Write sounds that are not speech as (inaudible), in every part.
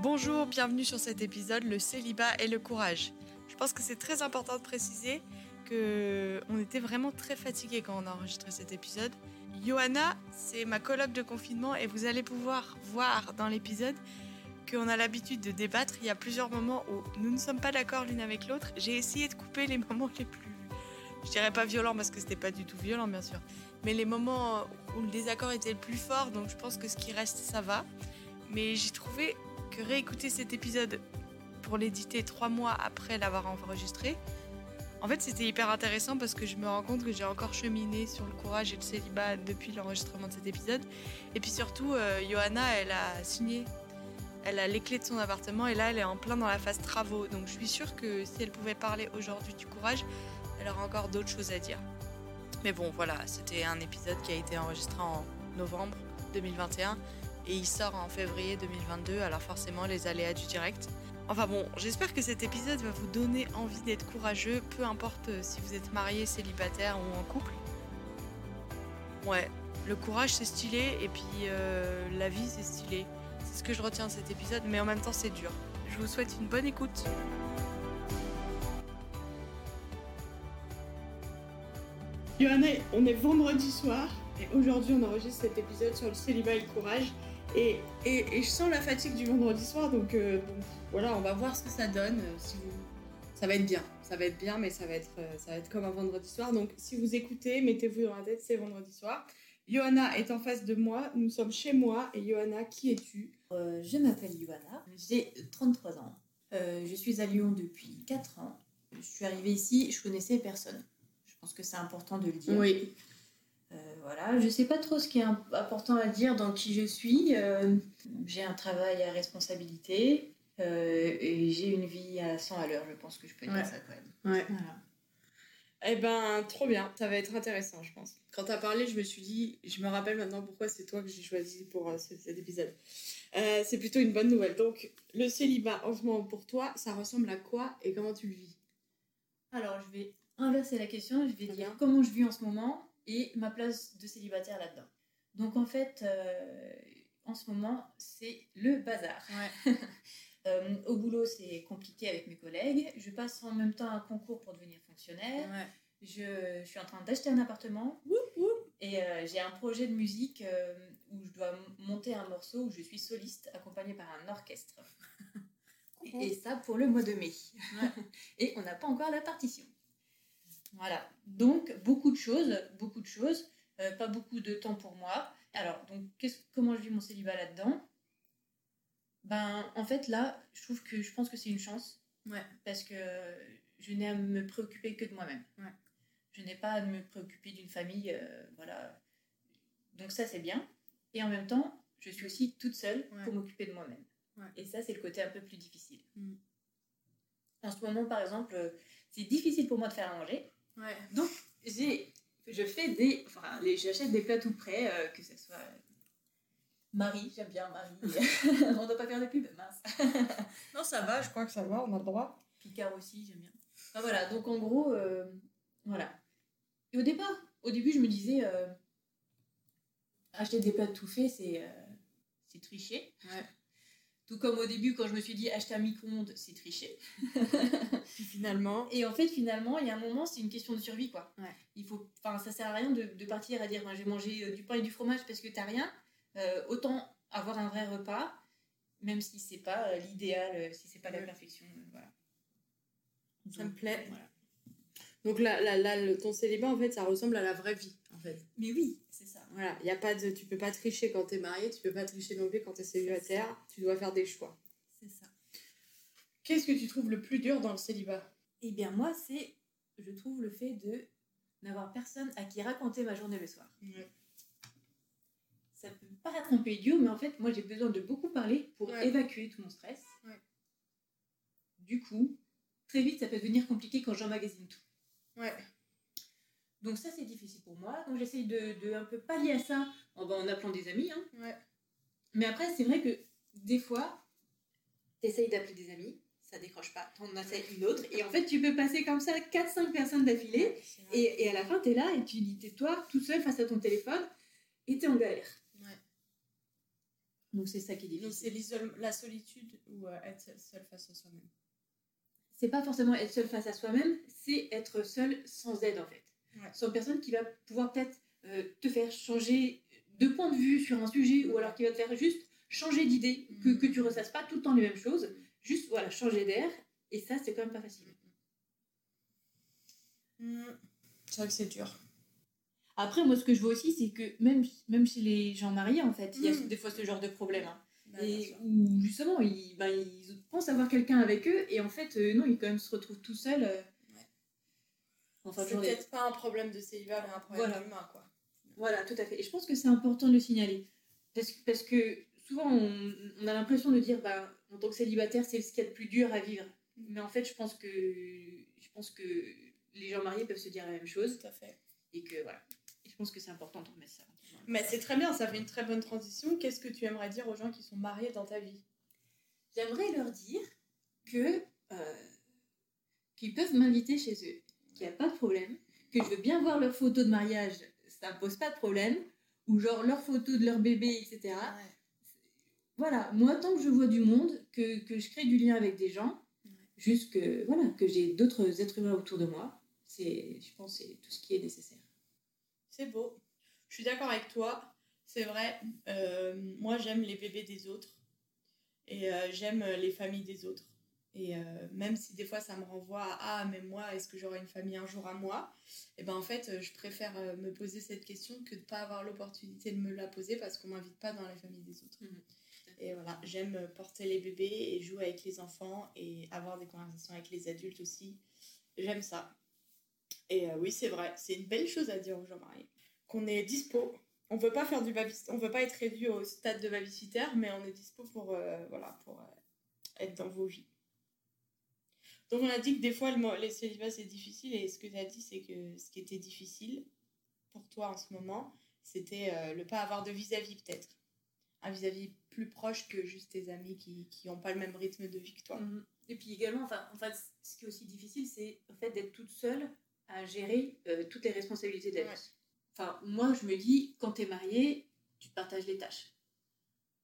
Bonjour, bienvenue sur cet épisode, le célibat et le courage. Je pense que c'est très important de préciser que on était vraiment très fatigués quand on a enregistré cet épisode. Johanna, c'est ma colloque de confinement et vous allez pouvoir voir dans l'épisode qu'on a l'habitude de débattre. Il y a plusieurs moments où nous ne sommes pas d'accord l'une avec l'autre. J'ai essayé de couper les moments les plus, je dirais pas violents parce que c'était pas du tout violent bien sûr, mais les moments où le désaccord était le plus fort. Donc je pense que ce qui reste, ça va. Mais j'ai trouvé que réécouter cet épisode pour l'éditer trois mois après l'avoir enregistré, en fait, c'était hyper intéressant parce que je me rends compte que j'ai encore cheminé sur le courage et le célibat depuis l'enregistrement de cet épisode. Et puis surtout, euh, Johanna, elle a signé, elle a les clés de son appartement et là, elle est en plein dans la phase travaux. Donc je suis sûre que si elle pouvait parler aujourd'hui du courage, elle aurait encore d'autres choses à dire. Mais bon, voilà, c'était un épisode qui a été enregistré en novembre 2021 et il sort en février 2022, alors forcément les aléas du direct. Enfin bon, j'espère que cet épisode va vous donner envie d'être courageux, peu importe si vous êtes marié, célibataire ou en couple. Ouais, le courage c'est stylé et puis euh, la vie c'est stylé. C'est ce que je retiens de cet épisode, mais en même temps c'est dur. Je vous souhaite une bonne écoute. Johanna, on est vendredi soir et aujourd'hui on enregistre cet épisode sur le célibat et le courage. Et, et, et je sens la fatigue du vendredi soir, donc, euh, donc voilà, on va voir ce que ça donne. euh, si vous... Ça va être bien, ça va être bien, mais ça va être, euh, ça va être comme un vendredi soir. Donc si vous écoutez, mettez-vous dans la tête, c'est vendredi soir. Johanna est en face de moi, nous sommes chez moi. Et Johanna, qui es-tu? Euh, je m'appelle Johanna, j'ai 33 ans. Euh, je suis à Lyon depuis 4 ans. Je suis arrivée ici, je connaissais personne. Je pense que c'est important de le dire. Oui. Euh, voilà, je sais pas trop ce qui est im- important à dire dans qui je suis. Euh, j'ai un travail à responsabilité euh, et j'ai une vie à 100 à l'heure. Je pense que je peux dire Ouais. ça quand même. Ouais. Voilà. Eh ben, trop bien, ça va être intéressant, je pense. Quand t'as parlé, je me suis dit, je me rappelle maintenant pourquoi c'est toi que j'ai choisi pour euh, ce- cet épisode. Euh, c'est plutôt une bonne nouvelle. Donc, le célibat en ce moment pour toi, ça ressemble à quoi et comment tu le vis? Alors, je vais inverser la question. Je vais dire bien. comment je vis en ce moment et ma place de célibataire là-dedans. Donc, en fait, euh, en ce moment, c'est le bazar. Ouais. (laughs) Euh, au boulot, c'est compliqué avec mes collègues. Je passe en même temps un concours pour devenir fonctionnaire. Ouais. Je, je suis en train d'acheter un appartement. Et euh, j'ai un projet de musique où je dois monter un morceau où je suis soliste accompagnée par un orchestre. (laughs) Et, et ça pour le mois de mai. (laughs) et on n'a pas encore la partition. Voilà. Donc, beaucoup de choses, beaucoup de choses. euh, pas beaucoup de temps pour moi. Alors, donc, comment je vis mon célibat là-dedans? Ben, en fait, là, je trouve que je pense que c'est une chance. Ouais. Parce que je n'ai à me préoccuper que de moi-même. Ouais. Je n'ai pas à me préoccuper d'une famille. euh, voilà. Donc, ça, c'est bien. Et en même temps, je suis aussi toute seule Ouais. pour m'occuper de moi-même. Et ça, c'est le côté un peu plus difficile. Mm. En ce moment, par exemple, euh, c'est difficile pour moi de faire à manger. Ouais. Donc, j'ai, je fais des, enfin, les, j'achète des plats tout prêts, euh, que ce soit Marie, j'aime bien Marie. (laughs) On ne doit pas faire de pub, mince. (laughs) Non, ça va, je crois que ça va, on a le droit. Picard aussi, j'aime bien. Enfin, voilà, donc en gros, euh, voilà. Et au départ, au début, je me disais, euh, acheter des plats tout faits, c'est, euh, c'est tricher. Ouais. Tout comme au début, quand je me suis dit acheter un micro-ondes, c'est tricher. (laughs) Finalement, Et en fait, finalement, il y a un moment, c'est une question de survie, quoi. Ouais. Il faut, enfin, ça sert à rien de, de partir à dire, ben, je vais manger euh, du pain et du fromage parce que t'as rien. Euh, autant avoir un vrai repas, même si c'est pas euh, l'idéal, si c'est pas la perfection, euh, voilà. Ça me plaît. voilà. donc là, là, là, ton célibat, en fait, ça ressemble à la vraie vie, en fait. Mais oui, c'est ça. Voilà, y a pas de, tu peux pas tricher quand t'es marié, tu peux pas tricher non plus quand t'es célibataire, tu dois faire des choix. C'est ça. Qu'est-ce que tu trouves le plus dur dans le célibat? Eh bien, moi, c'est, je trouve, le fait de n'avoir personne à qui raconter ma journée le soir. Ça peut paraître un peu idiot, mais en fait, moi, j'ai besoin de beaucoup parler pour Ouais. évacuer tout mon stress. Ouais. Du coup, très vite, ça peut devenir compliqué quand j'emmagasine tout. Ouais. Donc ça, c'est difficile pour moi. Donc j'essaye de, de un peu pallier à ça en, ben, en appelant des amis. hein. Ouais. Mais après, c'est vrai que des fois, t'essayes d'appeler des amis, ça décroche pas, t'en essayes une autre, et en fait, tu peux passer comme ça 4-5 personnes d'affilée, et, et à la fin, t'es là, et tu dis, t'es toi, tout seul face à ton téléphone, et t'es en galère. Ouais. Donc c'est ça qui est difficile. Donc c'est la solitude ou euh, être seul face à soi-même C'est pas forcément être seul face à soi-même, c'est être seul sans aide en fait. Sans personne qui va pouvoir peut-être euh, te faire changer de point de vue sur un sujet ou alors qui va te faire juste changer d'idée, que, que tu ressasses pas tout le temps les mêmes choses, juste voilà, changer d'air. Et ça, c'est quand même pas facile. C'est vrai que c'est dur. Après, moi, ce que je vois aussi, c'est que même, même chez les gens mariés, en fait, il y a mm. des fois ce genre de problème. Hein. Bah, et où justement, ils, bah, ils pensent avoir quelqu'un avec eux, et en fait, euh, non, ils quand même se retrouvent tout seuls. Euh, c'est peut-être pas un problème de célibat, mais un problème voilà. humain, quoi. Voilà, tout à fait. Et je pense que c'est important de le signaler. Parce, parce que souvent, on, on a l'impression de dire, bah, en tant que célibataire, c'est ce qu'il y a de plus dur à vivre. Mm. Mais en fait, je pense que, je pense que les gens mariés peuvent se dire la même chose. Tout à fait. Et que voilà. je pense que c'est important de remettre ça. Mais c'est très bien, ça fait une très bonne transition. Qu'est-ce que tu aimerais dire aux gens qui sont mariés dans ta vie? J'aimerais leur dire que euh, qu'ils peuvent m'inviter chez eux, qu'il n'y a pas de problème, que je veux bien voir leurs photos de mariage, ça ne pose pas de problème, ou genre leurs photos de leur bébé, etc. Voilà, moi tant que je vois du monde, que, que je crée du lien avec des gens, juste que voilà que j'ai d'autres êtres humains autour de moi, c'est, je pense, c'est tout ce qui est nécessaire. C'est beau. Je suis d'accord avec toi. C'est vrai. Euh, moi, j'aime les bébés des autres et euh, j'aime les familles des autres. Et euh, même si des fois ça me renvoie à ah mais moi est-ce que j'aurai une famille un jour à moi? Et eh ben en fait je préfère me poser cette question que de pas avoir l'opportunité de me la poser parce qu'on m'invite pas dans la famille des autres. Mhm. Et voilà, j'aime porter les bébés et jouer avec les enfants et avoir des conversations avec les adultes aussi. J'aime ça. Et euh, oui, c'est vrai, c'est une belle chose à dire aux gens mariés. Qu'on est dispo. On veut pas faire du on veut pas être réduit au stade de babysitter, mais on est dispo pour, euh, voilà, pour euh, être dans vos vies. Donc on a dit que des fois le, les célibats c'est difficile et ce que tu as dit c'est que ce qui était difficile pour toi en ce moment, c'était le pas avoir de vis-à-vis peut-être. Un vis-à-vis plus proche que juste tes amis qui n'ont pas le même rythme de vie que toi. Mhm. Et puis également, enfin, en fait, ce qui est aussi difficile, c'est en fait d'être toute seule à gérer euh, toutes les responsabilités de la vie. Enfin, moi, je me dis, quand tu es marié, tu partages les tâches.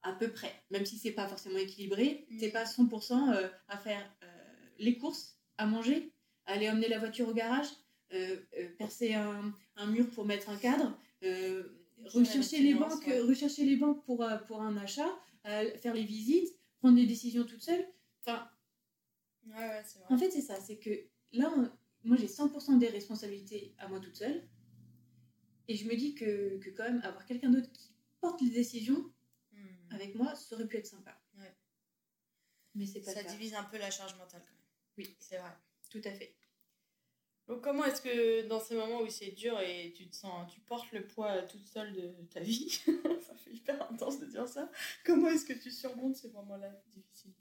À peu près. Même si c'est pas forcément équilibré, tu n'es pas 100% euh, à faire euh, les courses, à manger, aller emmener la voiture au garage, percer un, un, mur pour mettre un cadre, rechercher les, banques, rechercher les banques pour, pour un achat, faire les visites, prendre des décisions toute seule. Enfin, en fait, c'est ça. C'est que là, moi j'ai 100% des responsabilités à moi toute seule. Et je me dis que, que quand même avoir quelqu'un d'autre qui porte les décisions hmm. avec moi, ça aurait pu être sympa. Mais c'est pas Ça divise un peu la charge mentale quand même. Oui, c'est vrai. Tout à fait. Donc comment est-ce que dans ces moments où c'est dur et tu te sens, tu portes le poids toute seule de ta vie, (laughs) ça fait hyper intense de dire ça. Comment est-ce que tu surmontes ces moments-là difficiles?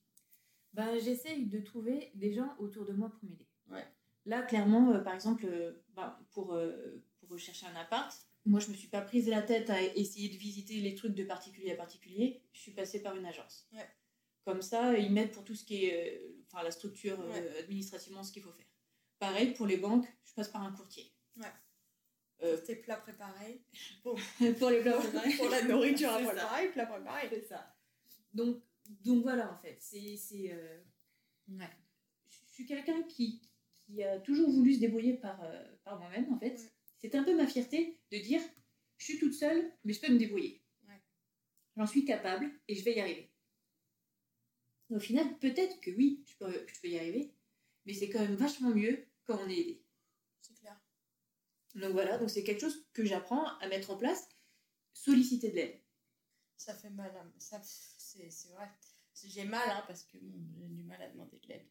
Ben, j'essaye de trouver des gens autour de moi pour m'aider. Ouais. Là, clairement, euh, par exemple, euh, bah, pour, euh, pour rechercher un appart, moi, je me suis pas prise la tête à essayer de visiter les trucs de particulier à particulier. Je suis passée par une agence. Comme ça, ils m'aident pour tout ce qui est, enfin, la structure administrativement, ce qu'il faut faire. Pareil pour les banques, je passe par un courtier. Ouais. tes plats préparés. pour (laughs) les plats (laughs) préparés. pour la (laughs) nourriture, voilà. pareil, plats préparés. C'est ça. Donc, donc voilà, en fait, c'est. Ouais. Je suis quelqu'un qui, qui a toujours voulu se débrouiller par, euh, par moi-même, en fait. C'était un peu ma fierté de dire je suis toute seule, mais je peux me débrouiller. J'en suis capable et je vais y arriver. Au final, peut-être que oui, je peux, je peux y arriver, mais c'est quand même vachement mieux quand on est aidé. C'est clair. Donc voilà, donc c'est quelque chose que j'apprends à mettre en place, solliciter de l'aide. Ça fait mal, hein. ça, c'est vrai. J'ai mal, hein, parce que j'ai du mal à demander de l'aide.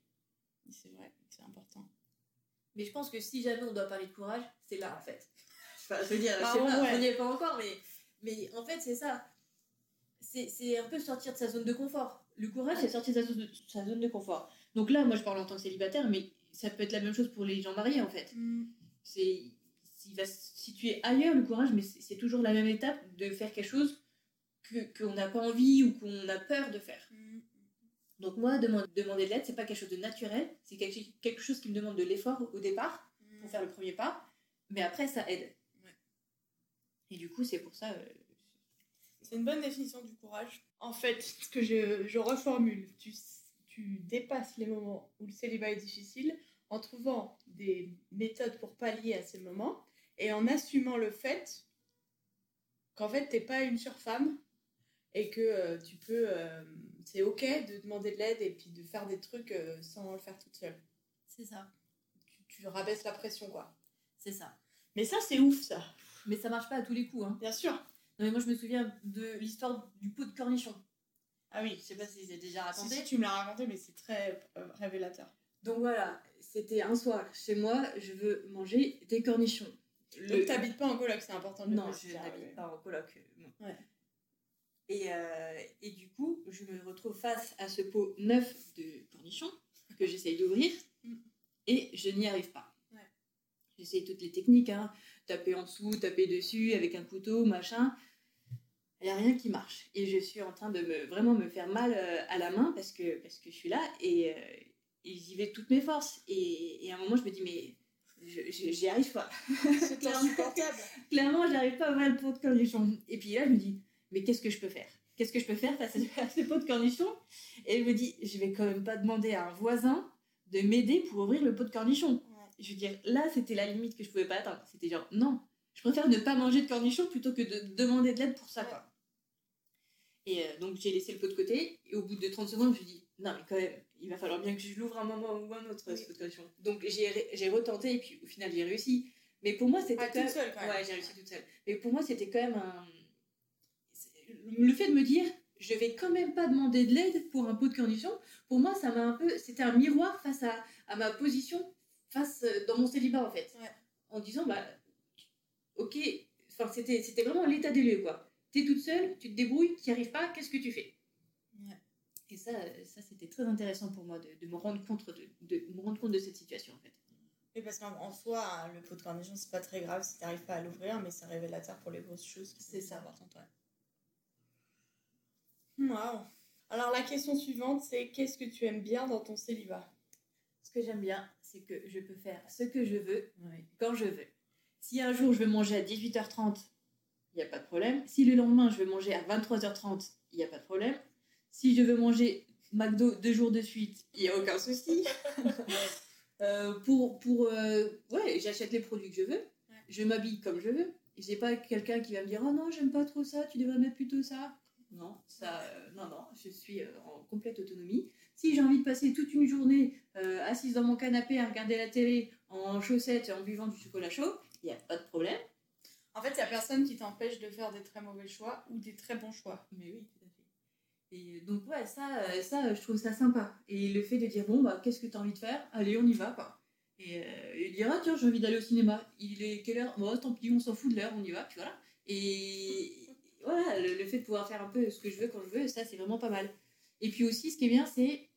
C'est vrai, c'est important. Mais je pense que si jamais on doit parler de courage, c'est là en fait. (laughs) Enfin, je veux dire, bah, on n'y est pas encore, mais, mais en fait, c'est ça. C'est un peu sortir de sa zone de confort. Le courage, c'est sortir de sa, zone de confort. Donc là, moi, je parle en tant que célibataire, mais ça peut être la même chose pour les gens mariés, en fait. Mm. C'est s'il va se situer ailleurs, le courage, mais c'est toujours la même étape de faire quelque chose qu'on n'a pas envie ou qu'on a peur de faire. Mm. Donc moi, demander de l'aide, c'est pas quelque chose de naturel, c'est quelque chose qui me demande de l'effort au départ pour faire le premier pas, mais après ça aide. Et du coup, c'est pour ça. Euh, c'est une bonne définition du courage. En fait, ce que je, je reformule, tu, tu dépasses les moments où le célibat est difficile en trouvant des méthodes pour pallier à ces moments et en assumant le fait qu'en fait, t'es pas une surfemme et que euh, tu peux. euh, c'est ok de demander de l'aide et puis de faire des trucs euh, sans le faire toute seule. C'est ça. Tu, tu rabaisses la pression, quoi. C'est ça. Mais ça, c'est ouf, ça. Mais ça marche pas à tous les coups. Hein. Bien sûr. Non, mais moi, je me souviens de l'histoire du pot de cornichon. Ah oui, Je sais pas si j'ai déjà raconté. si, tu me l'as raconté, mais c'est très euh, révélateur. Donc voilà, c'était un soir chez moi, je veux manger des cornichons. Donc, t'habites pas en coloc, c'est important de le Non, je n'habite ouais. pas en coloc. euh, non. Ouais. Et, euh, et du coup, je me retrouve face à ce pot neuf de cornichons que j'essaye d'ouvrir Mm. et je n'y arrive pas. Ouais. J'essaye toutes les techniques, hein, taper en dessous, taper dessus avec un couteau, machin. Il n'y a rien qui marche. Et je suis en train de me, vraiment me faire mal euh, à la main parce que, parce que je suis là et, euh, et j'y vais de toutes mes forces. Et, et à un moment, je me dis, mais j'y arrive pas. C'est (laughs) insupportable. Clairement, j'arrive pas à ouvrir le pot de cornichons. Et puis là, je me dis, mais qu'est-ce que je peux faire? Qu'est-ce que je peux faire face à ce pot de cornichons? Et je me dis, je vais quand même pas demander à un voisin de m'aider pour ouvrir le pot de cornichons. Je veux dire, là, c'était la limite que je pouvais pas atteindre. C'était genre, non, je préfère ne pas manger de cornichons plutôt que de demander de l'aide pour ça, quoi. Et euh, donc, j'ai laissé le pot de côté. Et au bout de 30 secondes, je me dis, non, mais quand même, il va falloir bien que je l'ouvre un moment ou un autre, Oui. ce pot de cornichons. Donc, j'ai retenté et puis au final, j'ai réussi. Mais pour moi, c'était Ah, toute même- seule, quand même. Ouais, j'ai réussi toute seule. Mais pour moi, c'était quand même un. Le fait de me dire, je vais quand même pas demander de l'aide pour un pot de cornichons, pour moi, ça m'a un peu. C'était un miroir face à, à ma position face euh, dans mon célibat, en fait. Ouais. En disant, bah, ok, enfin, c'était c'était vraiment l'état des lieux, quoi. T'es toute seule, tu te débrouilles, tu n'y arrives pas, qu'est-ce que tu fais? Ouais. Et ça, ça c'était très intéressant pour moi de, de me rendre compte de, de me rendre compte de cette situation, en fait. Oui, parce qu'en en soi, hein, le pot de cornichon, c'est pas très grave si t'arrives pas à l'ouvrir, mais c'est révélateur pour les grosses choses. C'est ça. importantes, ouais. Waouh. Alors, la question suivante, c'est qu'est-ce que tu aimes bien dans ton célibat? Ce que j'aime bien, c'est que je peux faire ce que je veux, quand je veux. Si un jour je veux manger à 18h30, il n'y a pas de problème. Si le lendemain je veux manger à 23h30, il n'y a pas de problème. Si je veux manger McDo deux jours de suite, il n'y a aucun souci. (laughs) Euh, pour, pour euh, ouais, j'achète les produits que je veux. Je m'habille comme je veux. J'ai pas quelqu'un qui va me dire oh non j'aime pas trop ça, tu devrais mettre plutôt ça. Non, ça, euh, non, non, je suis en complète autonomie. Si j'ai envie de passer toute une journée assise dans mon canapé à regarder la télé en chaussettes et en buvant du chocolat chaud, il n'y a pas de problème. En fait, il y a personne qui t'empêche de faire des très mauvais choix ou des très bons choix. Mais oui, tout à fait. Et donc, ouais, ça, euh, ça, euh, je trouve ça sympa. Et le fait de dire, bon, bah, qu'est-ce que tu as envie de faire? Allez, on y va, quoi. Et, euh, et dire, ah, tiens, j'ai envie d'aller au cinéma. Il est quelle heure? Bon, tant pis, on s'en fout de l'heure, on y va, puis voilà. Et voilà, le, le fait de pouvoir faire un peu ce que je veux quand je veux, ça, c'est vraiment pas mal. Et puis aussi, ce qui est bien, c'est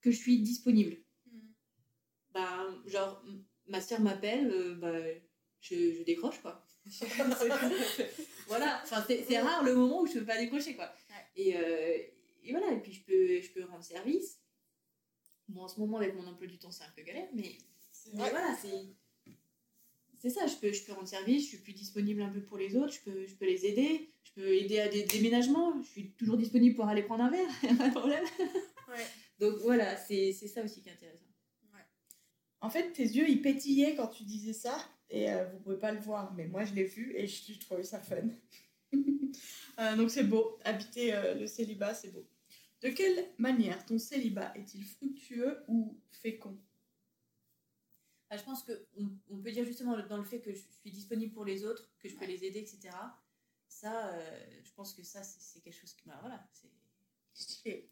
que je suis disponible. Bah, genre, ma sœur m'appelle, euh, bah, je, je décroche, quoi. (laughs) voilà, enfin, c'est rare le moment où je peux pas décrocher, quoi. Et, euh, et voilà, et puis je peux, je peux rendre service. Bon, en ce moment, avec mon emploi du temps, c'est un peu galère, mais, C'est mais voilà, c'est. C'est ça, je peux, je peux rendre service, je suis plus disponible un peu pour les autres, je peux, je peux les aider, je peux aider à des déménagements, je suis toujours disponible pour aller prendre un verre, (laughs) pas de problème. Ouais. Donc voilà, c'est c'est ça aussi qui est intéressant. En fait, tes yeux, ils pétillaient quand tu disais ça. Et euh, vous pouvez pas le voir, mais moi, je l'ai vu et je, je trouvais ça fun. (laughs) Euh, donc, c'est beau. Habiter euh, le célibat, c'est beau. De quelle manière ton célibat est-il fructueux ou fécond? Ah, je pense qu'on on peut dire justement dans le fait que je suis disponible pour les autres, que je peux Ouais. les aider, etc. Ça, euh, je pense que ça, c'est quelque chose qui m'a. Voilà, c'est Stylé.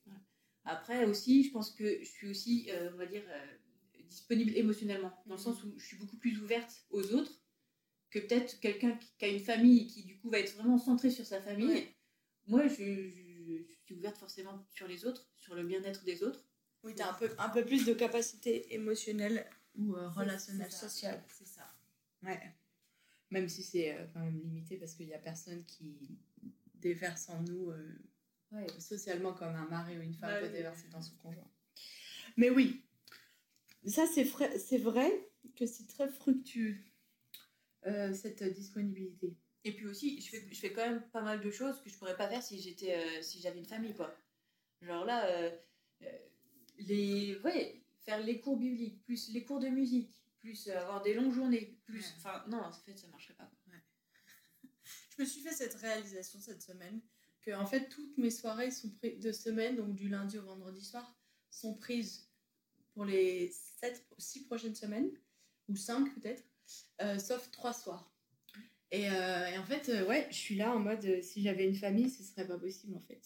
Après aussi, je pense que je suis aussi, on va dire, disponible émotionnellement, dans le Mhm. sens où je suis beaucoup plus ouverte aux autres que peut-être quelqu'un qui, qui a une famille et qui du coup va être vraiment centré sur sa famille. Ouais. Moi, je, je- je suis ouverte forcément sur les autres, sur le bien-être des autres. Oui, t'as un peu, un peu plus de capacité émotionnelle ou euh, relationnelle, sociale. C'est ça. Ouais. Même si c'est euh, quand même limité parce qu'il y a personne qui déverse en nous euh, Ouais. socialement comme un mari ou une femme Bah peut déverser dans son conjoint. Mais oui, ça c'est vrai, c'est vrai que c'est très fructueux, euh, cette disponibilité. Et puis aussi, je fais, je fais quand même pas mal de choses que je pourrais pas faire si j'étais, euh, si j'avais une famille, quoi. Genre là, euh, les, ouais, faire les cours bibliques, plus les cours de musique, plus avoir des longues journées, plus, enfin, non, en fait, ça marcherait pas. (laughs) Je me suis fait cette réalisation cette semaine que en fait toutes mes soirées sont prises de semaine, donc du lundi au vendredi soir, sont prises pour les 7, 6 prochaines semaines, ou 5 peut-être, sauf 3 soirs. Et, euh, et, en fait, euh, ouais, je suis là en mode euh, si j'avais une famille, ce serait pas possible en fait.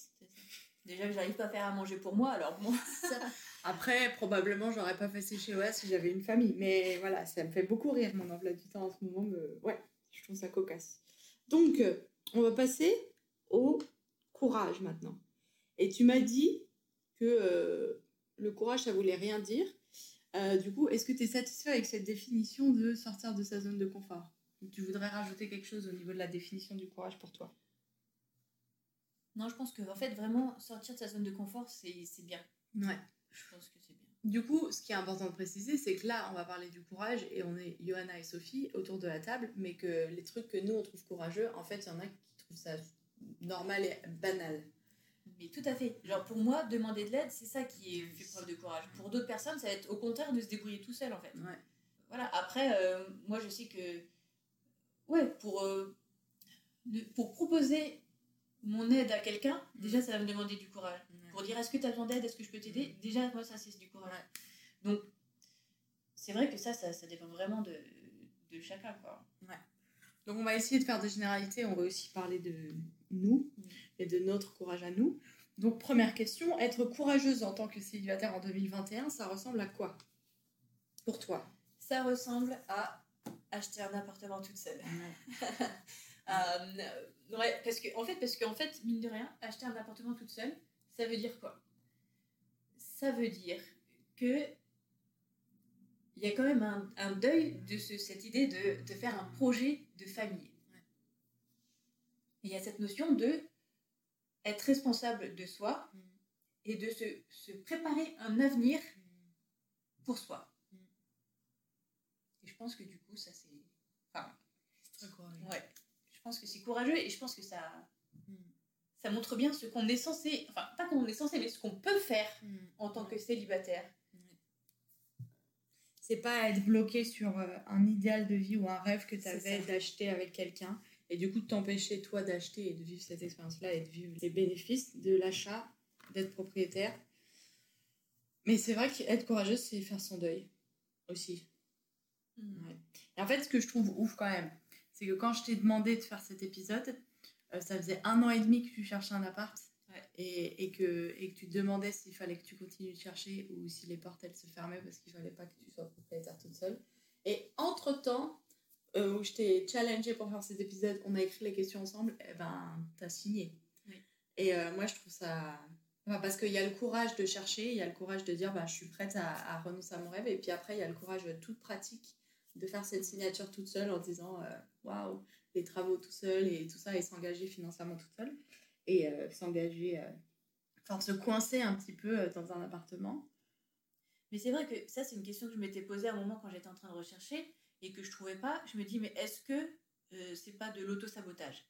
Déjà que j'arrive pas à faire à manger pour moi, alors moi. (laughs) Après, probablement, j'aurais pas fait chez OS si j'avais une famille. Mais voilà, ça me fait beaucoup rire mon emploi du temps en ce moment. Ouais, je trouve ça cocasse. Donc, on va passer au courage maintenant. Et tu m'as dit que le courage, ça voulait rien dire. du coup, est-ce que tu es satisfait avec cette définition de sortir de sa zone de confort? Tu voudrais rajouter quelque chose au niveau de la définition du courage pour toi? Non, je pense que en fait, vraiment, sortir de sa zone de confort, c'est bien. Ouais. Je pense que c'est bien. Du coup, ce qui est important de préciser, c'est que là, on va parler du courage et on est Johanna et Sophie autour de la table, mais que les trucs que nous, on trouve courageux, en fait, il y en a qui trouvent ça normal et banal. Mais tout à fait. Genre, pour moi, demander de l'aide, c'est ça qui est fait preuve de courage. Pour d'autres personnes, ça va être au contraire de se débrouiller tout seul, en fait. Ouais. Voilà. Après, euh, moi, je sais que ouais, pour, euh, pour proposer mon aide à quelqu'un, mm. déjà ça va me demander du courage. Pour dire est-ce que tu as besoin d'aide, est-ce que je peux t'aider, mm. déjà moi ça c'est du courage. Donc c'est vrai que ça, ça, ça, dépend vraiment de, de chacun. Quoi. Ouais. Donc on va essayer de faire des généralités, on va aussi parler de nous et de notre courage à nous. Donc première question, être courageuse en tant que célibataire en 2021, ça ressemble à quoi pour toi? Ça ressemble à acheter un appartement toute seule. (laughs) euh, ouais, parce que, en fait, parce qu'en fait, mine de rien, acheter un appartement toute seule, ça veut dire quoi? Ça veut dire que il y a quand même un, un deuil de ce, cette idée de, de, faire un projet de famille. il y a cette notion de être responsable de soi mm. et de se, se, préparer un avenir mm. pour soi je pense que du coup, ça c'est. Enfin. C'est très courageux. Ouais. Je pense que c'est courageux et je pense que ça. Ça montre bien ce qu'on est censé. Enfin, pas qu'on est censé, mais ce qu'on peut faire hmm. en tant que célibataire. C'est pas être bloqué sur euh, un idéal de vie ou un rêve que tu avais d'acheter avec quelqu'un. Et du coup de t'empêcher toi d'acheter et de vivre cette expérience-là et de vivre les bénéfices de l'achat, d'être propriétaire. Mais c'est vrai qu'être courageuse, c'est faire son deuil aussi. Et en fait, ce que je trouve ouf quand même, c'est que quand je t'ai demandé de faire cet épisode, euh, ça faisait un an et demi que tu cherchais un appart et, et, que, et que tu te demandais s'il fallait que tu continues de chercher ou si les portes elles se fermaient parce qu'il fallait pas que tu sois propriétaire toute seule. Et entre-temps, euh, où je t'ai challengé pour faire cet épisode, on a écrit les questions ensemble, et eh ben, t'as signé. Et euh, moi, je trouve ça... parce qu'il y a le courage de chercher, il y a le courage de dire bah, je suis prête à, à renoncer à mon rêve, et puis après, il y a le courage toute pratique de faire cette signature toute seule en disant euh, waouh, les travaux tout seul et tout ça, et s'engager financièrement toute seule. Et euh, s'engager, euh, enfin se coincer un petit peu dans un appartement. Mais c'est vrai que ça, c'est une question que je m'étais posée à un moment quand j'étais en train de rechercher et que je trouvais pas. Je me dis, mais est-ce que c'est pas de l'auto-sabotage?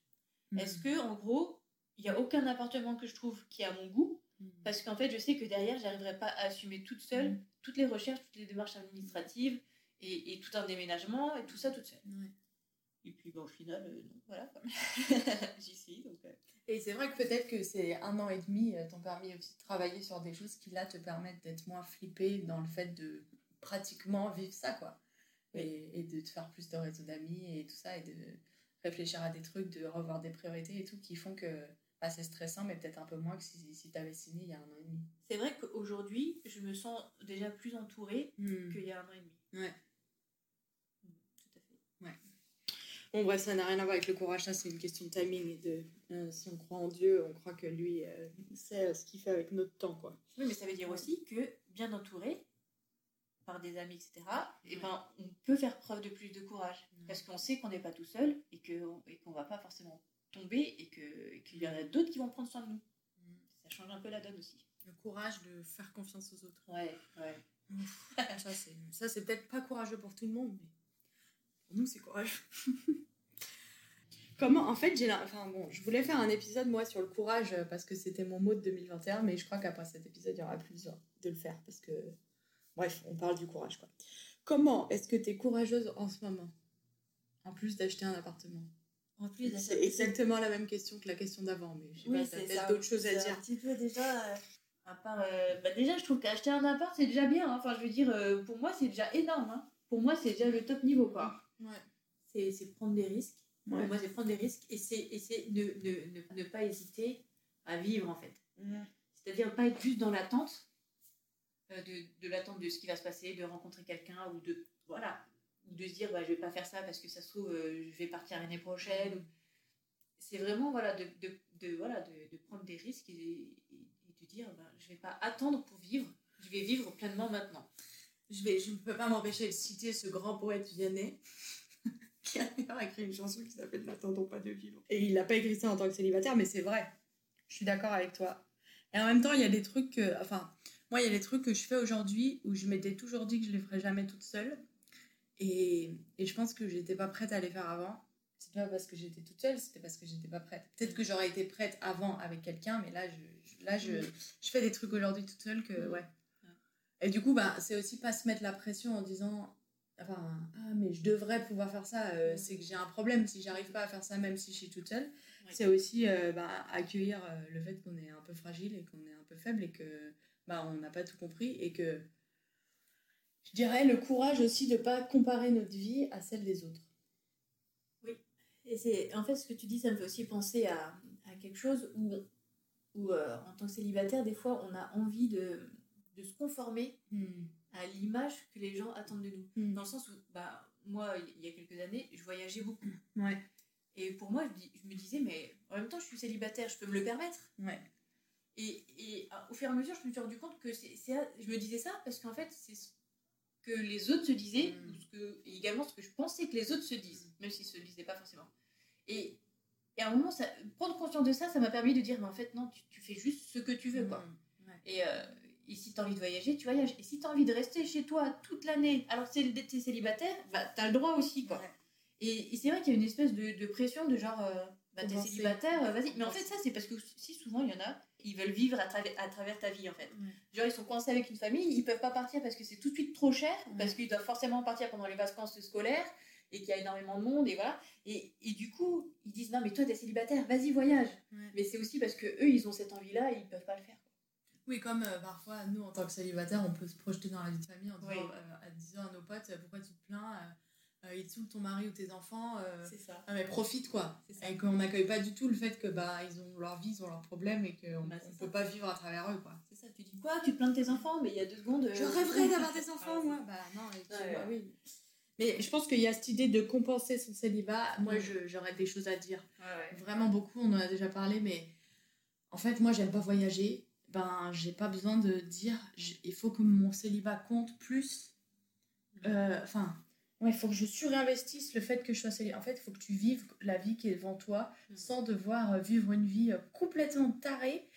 Hmm. Est-ce que, en gros, il n'y a aucun appartement que je trouve qui a mon goût? Hmm. Parce qu'en fait, je sais que derrière, j'arriverai pas à assumer toute seule hmm. toutes les recherches, toutes les démarches administratives, et, et, tout un déménagement et tout ça toute seule. Et puis bon, au final, euh, voilà, (laughs) (laughs) j'y suis. Donc, euh. Et c'est vrai que peut-être que ces un an et demi euh, t'ont permis aussi de travailler sur des choses qui là te permettent d'être moins flippé dans le fait de pratiquement vivre ça, quoi. Et, et, de te faire plus de réseau d'amis et tout ça, et de réfléchir à des trucs, de revoir des priorités et tout, qui font que bah, c'est stressant, mais peut-être un peu moins que si, si tu avais signé il y a un an et demi. C'est vrai qu'aujourd'hui, je me sens déjà plus entourée hmm. qu'il y a un an et demi. Ouais. Bon, bref, ça n'a rien à voir avec le courage, ça c'est une question de timing et de euh, si on croit en Dieu, on croit que lui euh, sait ce qu'il fait avec notre temps, quoi. Oui, mais ça veut dire aussi que bien entouré par des amis, etc., et eh ben, on peut faire preuve de plus de courage parce qu'on sait qu'on n'est pas tout seul et qu'on et qu'on va pas forcément tomber et qu'il y en a d'autres qui vont prendre soin de nous. Mm. Ça change un peu la donne aussi. Le courage de faire confiance aux autres. Ouais, ouais. ça, c'est peut-être pas courageux pour tout le monde, mais pour nous, c'est courageux. (laughs) Comment, en fait, j'ai enfin bon, je voulais faire un épisode moi sur le courage euh, parce que c'était mon mot de 2021, mais je crois qu'après cet épisode, il y aura plus de le faire parce que, bref, on parle du courage quoi. Comment est-ce que tu es courageuse en ce moment? En plus d'acheter un appartement. En plus C'est exactement la même question que la question d'avant, mais je sais pas, t'as peut-être d'autres choses à dire. Un petit peu déjà. Euh, à part, euh, bah déjà, je trouve qu'acheter un appart, c'est déjà bien. Hein. Enfin, je veux dire, pour moi, c'est déjà énorme. Hein. Pour moi, c'est déjà le top niveau, quoi. Ouais. C'est prendre des risques moi, c'est prendre des risques et c'est ne, ne, ne, pas hésiter à vivre, en fait. C'est-à-dire pas être juste dans l'attente euh, de, de l'attente de ce qui va se passer, de rencontrer quelqu'un ou de, voilà, ou de se dire bah, je vais pas faire ça parce que ça se trouve, euh, je vais partir l'année prochaine. C'est vraiment voilà, de, de, de voilà, de, prendre des risques et, de dire bah, je vais pas attendre pour vivre, je vais vivre pleinement maintenant. Je ne je peux pas m'empêcher de citer ce grand poète viennet (laughs) qui a écrit une chanson qui s'appelle N'attendons pas de vivre. Et il n'a pas écrit ça en tant que célibataire, mais c'est vrai. Je suis d'accord avec toi. Et en même temps, il y a des trucs que. Enfin, moi, il y a des trucs que je fais aujourd'hui où je m'étais toujours dit que je les ferais jamais toute seule. Et, et je pense que j'étais pas prête à les faire avant. C'est pas parce que j'étais toute seule, c'était parce que j'étais pas prête. Peut-être que j'aurais été prête avant avec quelqu'un, mais là, je, là je, je fais des trucs aujourd'hui toute seule que. Ouais. Et du coup, bah, c'est aussi pas se mettre la pression en disant enfin ah mais je devrais pouvoir faire ça euh, c'est que j'ai un problème si j'arrive pas à faire ça même si je suis toute seule. C'est aussi euh, bah, accueillir euh, le fait qu'on est un peu fragile et qu'on est un peu faible et que bah on n'a pas tout compris et que je dirais le courage aussi de pas comparer notre vie à celle des autres. Oui. Et c'est en fait ce que tu dis ça me fait aussi penser à, à quelque chose où où en tant que célibataire des fois on a envie de, de se conformer hmm à l'image que les gens attendent de nous. Hmm. Dans le sens où, bah, moi, il y a quelques années, je voyageais beaucoup. Ouais. Et pour moi, je, me disais, mais en même temps, je suis célibataire, je peux me le permettre. Ouais. Et, et au fur et à mesure, je me suis rendu compte que c'est, je me disais ça parce qu'en fait, c'est ce que les autres se disaient, hmm. ce que, et également ce que je pensais que les autres se disent, même s'ils ne se le disaient pas forcément. Et, et à un moment, ça, prendre conscience de ça, ça m'a permis de dire, mais en fait, non, tu, tu, fais juste ce que tu veux, quoi. Hmm. Et, euh, et si tu as envie de voyager, tu voyages. Et si tu as envie de rester chez toi toute l'année, alors que tu es célibataire, bah, tu as le droit aussi. quoi. Et, c'est vrai qu'il y a une espèce de, pression de genre, euh, bah, tu es célibataire, euh, vas-y. Mais en fait, ça, c'est parce que si souvent, il y en a, ils veulent vivre à, à travers ta vie, en fait. Genre, ils sont coincés avec une famille, ils peuvent pas partir parce que c'est tout de suite trop cher, parce qu'ils doivent forcément partir pendant les vacances scolaires et qu'il y a énormément de monde et voilà et, et, du coup ils disent non mais toi t'es célibataire vas-y voyage mais c'est aussi parce que eux ils ont cette envie là et ils peuvent pas le faire oui, comme euh, parfois, nous, en tant que célibataire, on peut se projeter dans la vie de famille en disant, euh, à, nos potes, pourquoi tu te plains euh, il te saoule ton mari ou tes enfants. c'est ça. Ah, mais profite, quoi. Et qu'on n'accueille pas du tout le fait que bah, ils ont leur vie, ils ont leurs problèmes et qu'on ne bah, peut pas vivre à travers eux, quoi. C'est ça. Tu dis quoi Tu te plains de tes enfants Mais il y a deux secondes. Je rêverais (laughs) d'avoir des enfants, moi. Bah non, bah, oui. Mais je pense qu'il y a cette idée de compenser son célibat. Moi, j'aurais des choses à dire. Vraiment beaucoup, on en a déjà parlé, mais en fait, moi, j'aime pas voyager ben j'ai pas besoin de dire il faut que mon célibat compte plus. Euh, enfin ouais il faut que je surinvestisse le fait que je sois célibataire en fait il faut que tu vives la vie qui est devant toi mm. sans devoir euh, vivre une vie euh, complètement tarée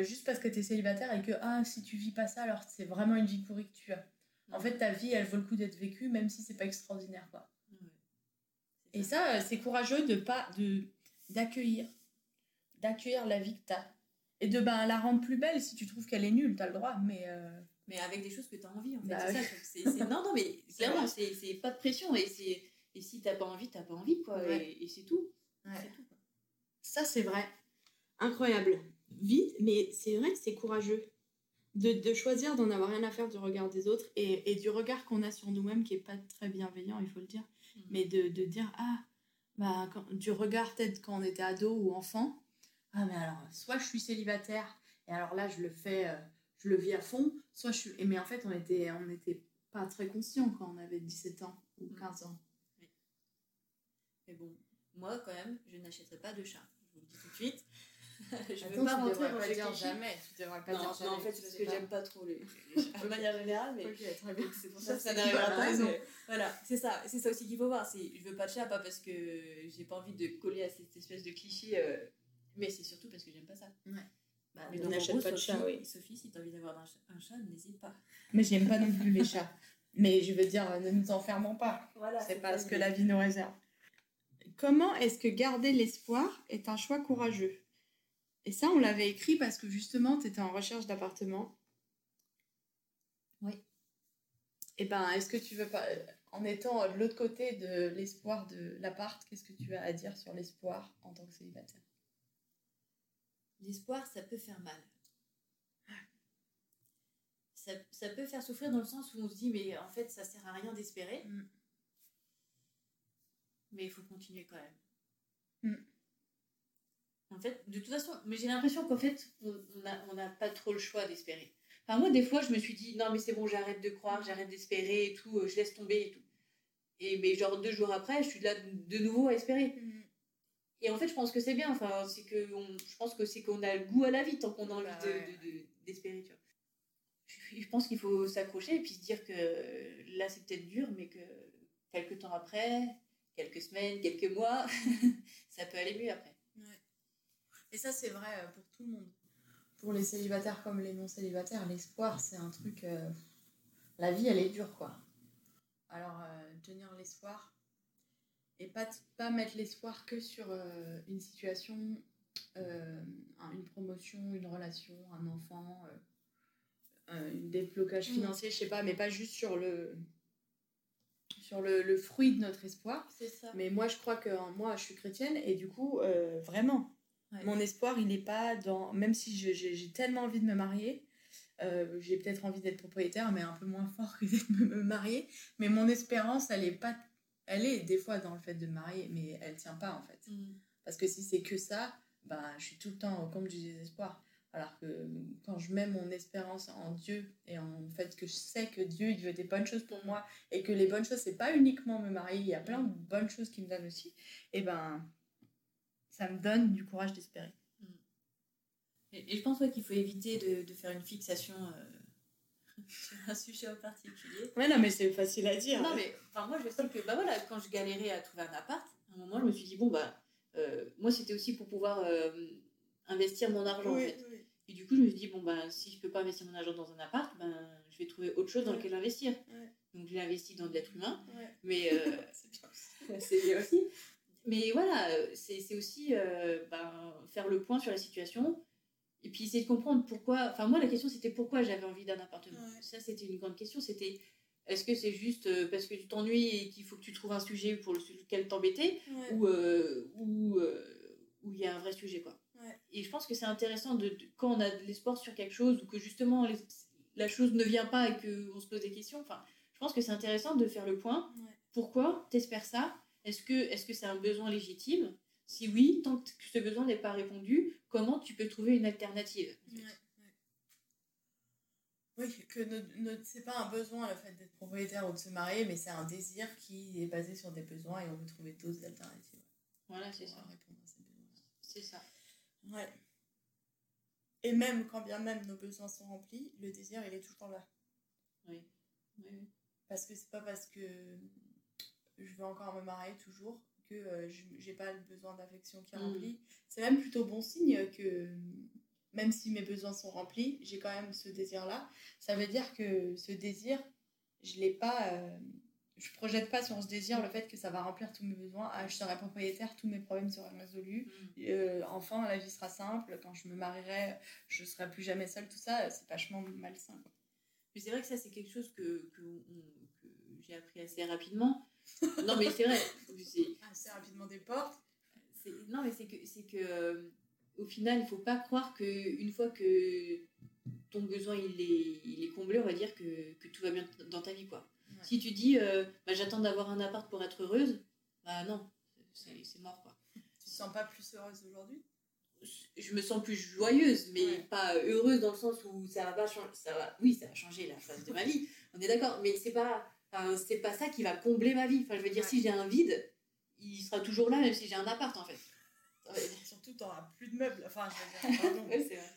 juste parce que tu es célibataire et que ah si tu vis pas ça alors c'est vraiment une vie pourrie que tu as. En fait ta vie elle vaut le coup d'être vécue même si c'est pas extraordinaire quoi. Et ça. c'est courageux de pas de d'accueillir d'accueillir la vie que tu as et de ben, la rendre plus belle si tu trouves qu'elle est nulle, tu as le droit, mais... Euh, mais avec des choses que tu as envie, en fait. Bah c'est ça, non, non, mais (laughs) clairement, c'est pas de pression, et, et si t'as pas envie, t'as pas envie, quoi, et, c'est tout. tout Ça, c'est vrai. Incroyable. Vite, mais c'est vrai que c'est courageux de, de choisir d'en avoir rien à faire du regard des autres et, et du regard qu'on a sur nous-mêmes qui est pas très bienveillant, il faut le dire, mhm. mais de, de, dire, ah, bah, quand, du regard peut-être quand on était ado ou enfant, ah mais alors soit je suis célibataire et alors là je le fais euh, je le vis à fond soit je suis mais en fait on était on n'était pas très conscient quand on avait 17 ans ou 15 mm. ans. Mais bon moi quand même je n'achèterai pas de chat je vous le dis tout de suite. (laughs) Je ne veux pas rentrer dans le dire jamais tu devrais pas dire jamais non en fait c'est parce que j'aime pas trop (laughs) les, chats. De manière générale mais c'est pour ça que ça n'arrivera pas voilà c'est ça c'est ça aussi qu'il faut voir c'est je veux pas de chat pas parce que j'ai pas envie de coller à cette espèce de cliché euh, mais c'est surtout parce que j'aime pas ça. Ouais. Bah, mais donc, n'achète pas de chat, oui. Sophie, si tu as envie d'avoir un chat, n'hésite pas. Mais j'aime pas non plus les chats. Mais je veux dire, ne nous enfermons pas. Voilà, c'est pas ce que la vie nous réserve. comment est-ce que garder l'espoir est un choix courageux? Et ça, on l'avait écrit parce que justement, tu étais en recherche d'appartement. Oui. Et ben, est-ce que tu veux pas, en étant de l'autre côté de l'espoir de l'appart, qu'est-ce que tu as à dire sur l'espoir en tant que célibataire? L'espoir, ça peut faire mal. Ça, ça, peut faire souffrir dans le sens où on se dit, mais en fait, ça sert à rien d'espérer. Mm. Mais il faut continuer quand même. Mm. En fait, de toute façon, mais j'ai l'impression qu'en fait, on n'a pas trop le choix d'espérer. Enfin, moi, des fois, je me suis dit, non, mais c'est bon, j'arrête de croire, j'arrête d'espérer et tout, euh, je laisse tomber et tout. Et mais genre deux jours après, je suis là de nouveau à espérer. Mm. Et en fait, je pense que c'est bien. Enfin, c'est que je pense que c'est qu'on a le goût à la vie tant qu'on a envie bah d'espérer. De, je, je pense qu'il faut s'accrocher et puis se dire que là, c'est peut-être dur, mais que quelques temps après, quelques semaines, quelques mois, (laughs) ça peut aller mieux après. Et ça, c'est vrai euh, pour tout le monde. Pour les célibataires comme les non célibataires, l'espoir, c'est un truc. Euh, la vie, elle est dure, quoi. Alors, euh, tenir l'espoir et pas, pas mettre l'espoir que sur euh, une situation, euh, une promotion, une relation, un enfant, un déblocage mm. financier, je sais pas, mais pas juste sur le sur le, le fruit de notre espoir. C'est ça. Mais moi, je crois que moi, je suis chrétienne et du coup, vraiment, mon espoir, il n'est pas dans. Même si j'ai tellement envie de me marier, euh, j'ai peut-être envie d'être propriétaire, mais un peu moins fort que (laughs) de me marier. Mais mon espérance, elle est pas, elle est des fois dans le fait de marier, mais elle tient pas en fait. Mm. Parce que si c'est que ça, ben, je suis tout le temps au compte du désespoir. Alors que quand je mets mon espérance en Dieu et en fait que je sais que Dieu il veut des bonnes choses pour moi et que les bonnes choses c'est pas uniquement me marier, il y a plein de bonnes choses qui me donnent aussi, et ben ça me donne du courage d'espérer. Et, je pense qu'il faut éviter de, de, faire une fixation euh, (laughs) un sujet en particulier. Ouais, non, mais c'est facile à dire. Non, mais enfin, moi, je sais que bah, voilà, quand je galérais à trouver un appart, à un moment, je me suis dit, bon, bah, euh, moi, c'était aussi pour pouvoir euh, investir mon argent, en fait. Et du coup, je me suis dit, bon, bah, si je peux pas investir mon argent dans un appart, ben, je vais trouver autre chose dans lequel investir. Donc, j'ai investi dans de l'être humain. Mais (laughs) (laughs) c'est bien aussi. Mais voilà, c'est aussi ben, faire le point sur la situation et puis essayer de comprendre pourquoi. Enfin, moi, la question, c'était pourquoi j'avais envie d'un appartement. Ça, c'était une grande question. C'était est-ce que c'est juste euh, parce que tu t'ennuies et qu'il faut que tu trouves un sujet pour lequel t'embêter ou euh, ou euh, il y a un vrai sujet, quoi. Et je pense que c'est intéressant de, quand on a de l'espoir sur quelque chose ou que justement la chose ne vient pas et qu'on se pose des questions. Enfin, je pense que c'est intéressant de faire le point. Pourquoi t'espères ça? Est-ce que est-ce que c'est un besoin légitime? Si oui, tant que ce besoin n'est pas répondu, comment tu peux trouver une alternative Oui, que c'est pas un besoin le fait d'être propriétaire ou de se marier, mais c'est un désir qui est basé sur des besoins et on veut trouver d'autres alternatives. Voilà, c'est ça. C'est ça. Ouais. Et même quand bien même nos besoins sont remplis, le désir il est toujours là. Oui. oui. Parce que c'est pas parce que je veux encore me marier toujours que euh, je j'ai pas le besoin d'affection qui est mm. rempli. C'est même plutôt bon signe que même si mes besoins sont remplis, j'ai quand même ce désir-là. Ça veut dire que ce désir, je l'ai pas. Euh, je projette pas sur ce désir le fait que ça va remplir tous mes besoins. Ah, je serai propriétaire, tous mes problèmes seront résolus. Mm. Euh, enfin, la vie sera simple. Quand je me marierai, je serai plus jamais seule. Tout ça, c'est vachement malsain. Mais c'est vrai que ça, c'est quelque chose que, que, que j'ai appris assez rapidement non, mais c'est vrai. Assez (laughs) rapidement des portes. Non, mais c'est que, c'est que euh, au final, il faut pas croire qu'une fois que ton besoin il est, il est comblé, on va dire que, que tout va bien dans ta vie. quoi. Si tu dis euh, bah, j'attends d'avoir un appart pour être heureuse, bah non, c'est, mort. quoi. Tu te sens pas plus heureuse aujourd'hui? Je me sens plus joyeuse, mais pas heureuse dans le sens où ça va changer. Ça va, oui, ça va changer la phase de ma vie, on est d'accord, mais c'est pas c'est pas ça qui va combler ma vie. Enfin, je veux dire, si j'ai un vide, il sera toujours là, même si j'ai un appart, en fait. (laughs) Surtout, t'auras plus de meubles. Enfin, je veux dire, (laughs) c'est vrai.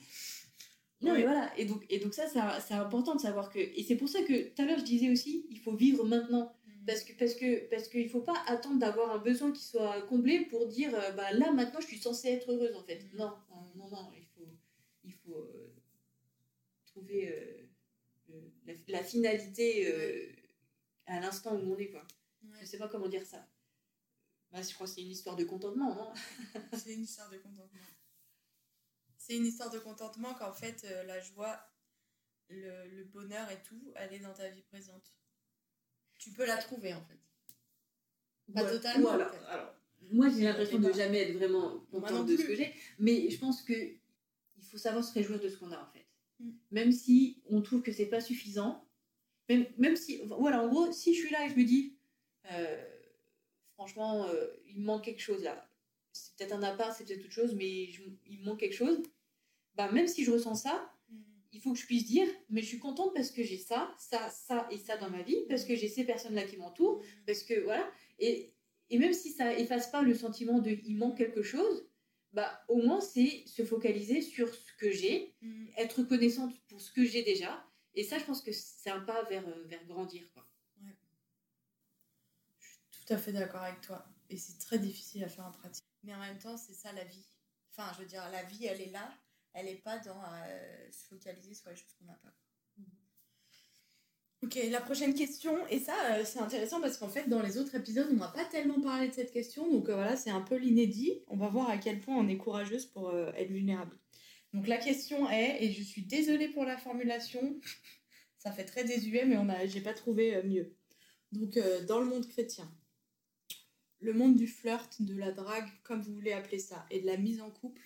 Non, mais voilà. Et donc, et donc ça, c'est important de savoir que... Et c'est pour ça que tout à l'heure, je disais aussi, il faut vivre maintenant. Mm. Parce que parce que parce qu'il faut pas attendre d'avoir un besoin qui soit comblé pour dire euh, bah là maintenant je suis censée être heureuse en fait. Mm. Non, non, non, il faut il faut euh, trouver euh, la, finalité à l'instant où on est, quoi. Je sais pas comment dire ça. Bah, je crois que c'est une histoire de contentement, non (laughs) C'est une histoire de contentement. C'est une histoire de contentement qu'en fait, euh, la joie, le, le bonheur et tout, elle est dans ta vie présente. Tu peux la trouver en fait. Pas Ouais, totalement. voilà. peut-être. Alors, moi, j'ai l'impression de jamais être vraiment contente de ce que j'ai, mais je pense que il faut savoir se réjouir de ce qu'on a en fait. Mm. Même si on trouve que c'est pas suffisant, même, même si, voilà, en gros, si je suis là et je me dis, euh, franchement, euh, il me manque quelque chose là, c'est peut-être un appart, c'est peut-être autre chose, mais je- il me manque quelque chose, bah, même si je ressens ça, Mm. il faut que je puisse dire, mais je suis contente parce que j'ai ça, ça, ça et ça dans ma vie, parce que j'ai ces personnes-là qui m'entourent, parce que voilà. Et, et même si ça efface pas le sentiment de il manque quelque chose, bah au moins c'est se focaliser sur ce que j'ai, Mm. être reconnaissante pour ce que j'ai déjà. Et ça, je pense que c'est un pas vers, euh, vers grandir. Quoi. Je suis tout à fait d'accord avec toi. Et c'est très difficile à faire en pratique. Mais en même temps, c'est ça la vie. Enfin, je veux dire, la vie, elle est là. Elle n'est pas dans euh, se focaliser sur les choses qu'on n'a pas. Ok, la prochaine question. Et ça, euh, c'est intéressant parce qu'en fait, dans les autres épisodes, on n'a pas tellement parlé de cette question. Donc euh, voilà, c'est un peu l'inédit. On va voir à quel point on est courageuse pour euh, être vulnérable. Donc la question est, et je suis désolée pour la formulation, (laughs) ça fait très désuet, mais on a, j'ai pas trouvé euh, mieux. Donc euh, dans le monde chrétien, le monde du flirt, de la drague, comme vous voulez appeler ça, et de la mise en couple,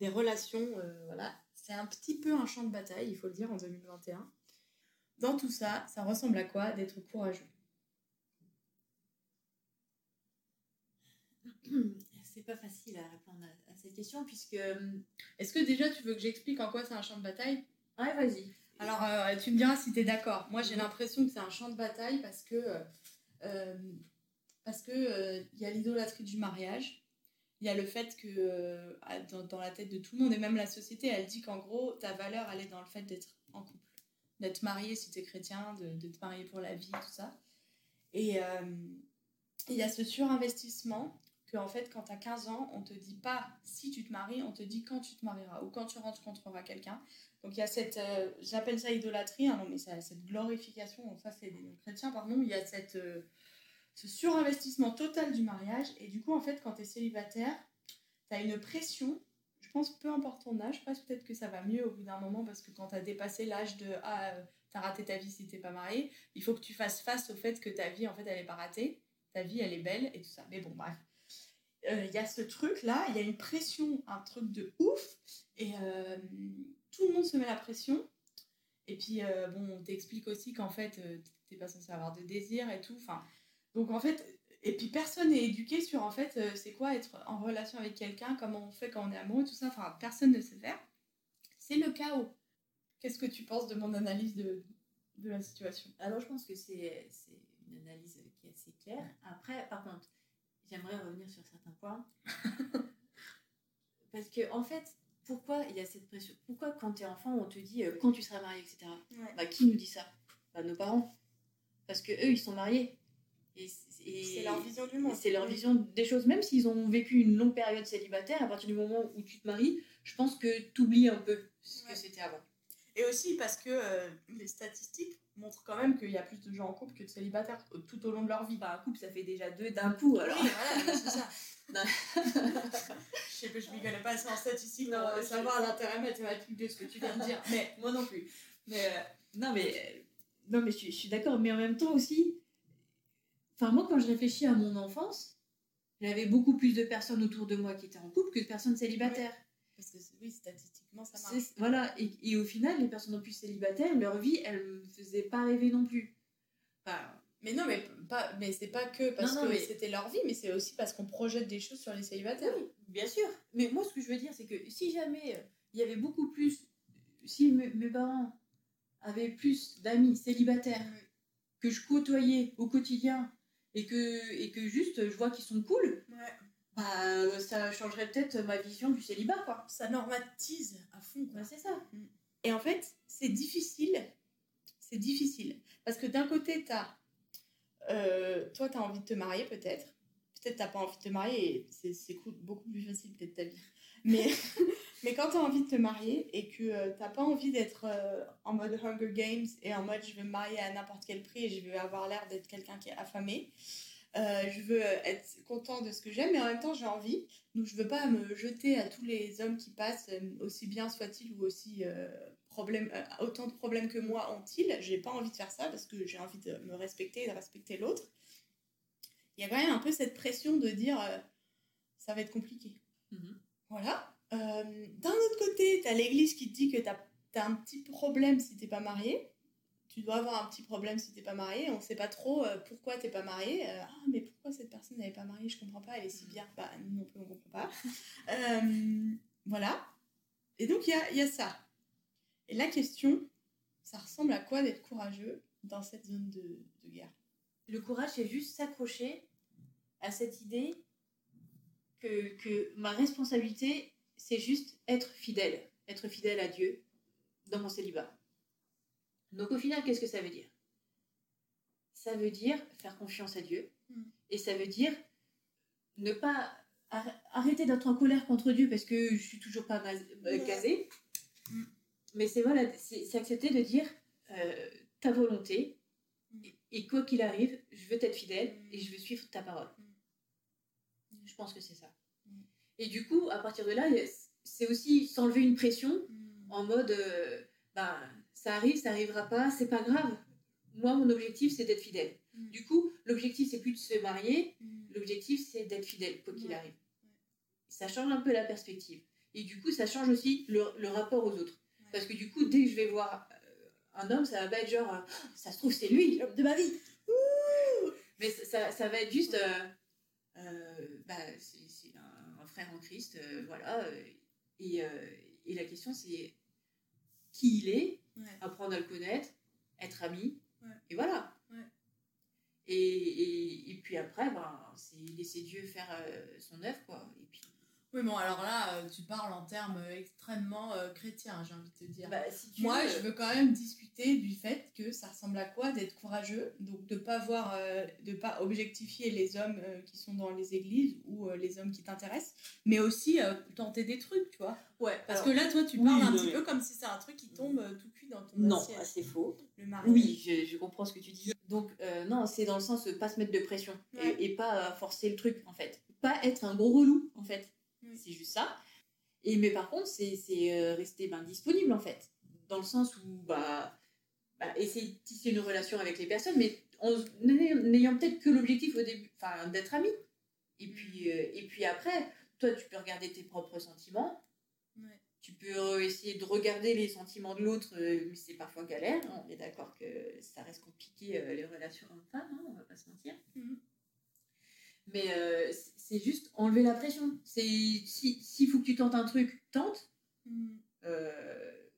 des relations, euh, voilà, c'est un petit peu un champ de bataille, il faut le dire, en 2021. Dans tout ça, ça ressemble à quoi d'être courageux? (clears throat) (clears throat) C'est pas facile à répondre à, à cette question puisque. euh, Est-ce que déjà tu veux que j'explique en quoi c'est un champ de bataille? Ouais, vas-y. Alors, euh, tu me diras si tu es d'accord. Moi, j'ai l'impression que c'est un champ de bataille parce que euh, euh, parce que euh, il y a l'idolâtrie du mariage. Il y a le fait que euh, dans, dans la tête de tout le monde et même la société, elle dit qu'en gros, ta valeur, elle est dans le fait d'être en couple, d'être marié si tu es chrétien, de, de te marier pour la vie, tout ça. Et euh, il y a ce surinvestissement en fait, quand tu as 15 ans, on te dit pas si tu te maries, on te dit quand tu te marieras ou quand tu rencontreras quelqu'un. Donc il y a cette, euh, j'appelle ça idolâtrie, hein, non mais ça, cette glorification, ça c'est des chrétiens, pardon, il y a cette, euh, ce surinvestissement total du mariage, et du coup en fait quand tu es célibataire, tu as une pression, je pense peu importe ton âge, pense peut-être que ça va mieux au bout d'un moment, parce que quand tu as dépassé l'âge de, ah, euh, t'as raté ta vie si t'es pas marié, il faut que tu fasses face au fait que ta vie en fait elle est pas ratée, ta vie elle est belle, et tout ça, mais bon bref. Il y a ce truc là, il y a une pression, un truc de ouf, et euh, tout le monde se met la pression. Et puis, euh, bon, on t'explique aussi qu'en fait, euh, t'es pas censé avoir de désir et tout. Enfin, donc en fait, et puis personne n'est éduqué sur en fait, euh, c'est quoi être en relation avec quelqu'un, comment on fait quand on est amoureux, tout ça. Enfin, personne ne sait faire. C'est le chaos. Qu'est-ce que tu penses de mon analyse de, de la situation? Alors, je pense que c'est c'est une analyse qui est assez claire. Après, par contre, j'aimerais revenir sur certains points. (laughs) Parce que, en fait, pourquoi il y a cette pression? Pourquoi, quand tu es enfant, on te dit euh, quand tu seras marié, etc. Bah, qui nous dit ça? Bah, Nos parents. Parce que eux, ils sont mariés. Et, et- C'est leur vision du monde. C'est leur vision des choses. Même s'ils ont vécu une longue période célibataire, à partir du moment où tu te maries, je pense que tu oublies un peu ce Ouais. que c'était avant. Et aussi parce que euh, les statistiques montrent quand même qu'il y a plus de gens en couple que de célibataires euh, tout au long de leur vie. Bah, un couple, ça fait déjà deux d'un coup, alors. Oui, voilà, c'est ça. (laughs) Je sais que je m'y connais pas assez en statistiques Non, pour savoir l'intérêt mathématique de ce que tu viens de dire. (laughs) Mais Moi non plus. Mais euh, non, mais euh, non, mais je, suis- je suis d'accord. Mais en même temps aussi, enfin moi, quand je réfléchis à mon enfance, j'avais beaucoup plus de personnes autour de moi qui étaient en couple que de personnes célibataires. Parce que oui, statistiquement, ça marche. Voilà. Et, et au final, les personnes en plus célibataires, leur vie, elles me faisaient pas rêver non plus. Enfin, Mais non, mais pas, mais c'est pas que parce Non, non, que mais- c'était leur vie, mais c'est aussi parce qu'on projette des choses sur les célibataires. Oui, bien sûr. Mais moi, ce que je veux dire, c'est que si jamais euh, il y avait beaucoup plus, si mes, parents avaient plus d'amis célibataires que je côtoyais au quotidien et que, et que juste je vois qu'ils sont cool, Ouais. Bah, euh, ça changerait peut-être ma vision du célibat, quoi. Ça normatise à fond. quoi. Bah, c'est ça. Et en fait, c'est difficile. C'est difficile. Parce que d'un côté, t'as, euh, toi, tu as envie de te marier peut-être. Peut-être t'as pas envie de te marier et c'est, beaucoup plus facile peut-être ta vie. Mais, (laughs) mais quand tu as envie de te marier et que euh, t'as pas envie d'être euh, en mode Hunger Games et en mode je vais me marier à n'importe quel prix et je vais avoir l'air d'être quelqu'un qui est affamé, Euh, je veux être content de ce que j'aime, mais en même temps j'ai envie. Donc je veux pas me jeter à tous les hommes qui passent, euh, aussi bien soient-ils ou aussi euh, problème, euh, autant de problèmes que moi ont-ils. J'ai pas envie de faire ça parce que j'ai envie de me respecter et de respecter l'autre. Il y a quand même un peu cette pression de dire euh, ça va être compliqué. Mhm. Voilà. Euh, D'un autre côté, tu as l'église qui te dit que tu as, un petit problème si t'es pas marié. Tu dois avoir un petit problème si t'es pas marié. On sait pas trop euh, pourquoi t'es pas marié. Euh, ah, mais pourquoi cette personne n'est pas mariée Je comprends pas, elle est si bien. Bah, nous non plus, on comprend pas. (laughs) Euh, voilà. Et donc, il y a, il y a ça. Et la question, ça ressemble à quoi d'être courageux dans cette zone de, de guerre? Le courage, c'est juste s'accrocher à cette idée que, que ma responsabilité, c'est juste être fidèle, être fidèle à Dieu dans mon célibat. Donc au final, qu'est-ce que ça veut dire? Ça veut dire faire confiance à Dieu Mm. et ça veut dire ne pas ar- arrêter d'être en colère contre Dieu parce que je suis toujours pas euh, casée. Mm. Mais c'est voilà, c'est accepter de dire euh, ta volonté Mm. et, quoi qu'il arrive, je veux t'être fidèle et je veux suivre ta parole. Je pense que c'est ça. Et du coup, à partir de là, c'est aussi s'enlever une pression en mode euh, ben, ça arrive, ça arrivera pas, c'est pas grave. Moi, mon objectif, c'est d'être fidèle. Mm. Du coup, l'objectif, c'est plus de se marier, Mm. l'objectif, c'est d'être fidèle, quoi qu'il Ouais. arrive. Ça change un peu la perspective. Et du coup, ça change aussi le, le rapport aux autres. Ouais. Parce que du coup, dès que je vais voir euh, un homme, ça va pas être genre, euh, Oh, ça se trouve, c'est lui, l'homme de ma vie. Ouh Mais ça, ça, ça va être juste, euh, euh, bah, c'est un, un frère en Christ, voilà. et, et la question, c'est qui il est, Ouais. apprendre à le connaître, être ami, Ouais. et voilà. Ouais. Et, et, et puis après, ben, c'est laisser Dieu faire euh, son œuvre, quoi. Et puis, Oui, bon, alors là, euh, tu parles en termes euh, extrêmement euh, chrétiens, j'ai envie de te dire. bah, si Moi, veux, je veux quand même discuter du fait que ça ressemble à quoi d'être courageux, donc de pas voir, euh, de pas objectifier les hommes euh, qui sont dans les églises ou euh, les hommes qui t'intéressent, mais aussi euh, tenter des trucs, tu vois. Ouais, Parce alors- que là, toi, tu oui, parles un petit mais- peu comme si c'est un truc qui tombe euh, tout dans ton Non, assiette. ah, c'est faux. Le mariage. Oui, je, je comprends ce que tu dis. Donc, euh, non, c'est dans le sens de pas se mettre de pression Ouais. et, et pas euh, forcer le truc, en fait. Pas être un gros relou, en fait. Oui. C'est juste ça. Et, mais par contre, c'est euh, rester ben, disponible, en fait. Dans le sens où, bah, bah, essayer de tisser une relation avec les personnes, mais en n'ayant n'ayant peut-être que l'objectif au début, enfin, d'être ami. Et puis, euh, et puis après, toi, tu peux regarder tes propres sentiments. Tu peux euh, essayer de regarder les sentiments de l'autre, euh, mais c'est parfois galère. hein. On est d'accord que ça reste compliqué, euh, les relations hommes-femmes, hein, on va pas se mentir. Mhm. Mais euh, c'est juste enlever la pression. C'est si s'il faut que tu tentes un truc, tente. Mm. Euh,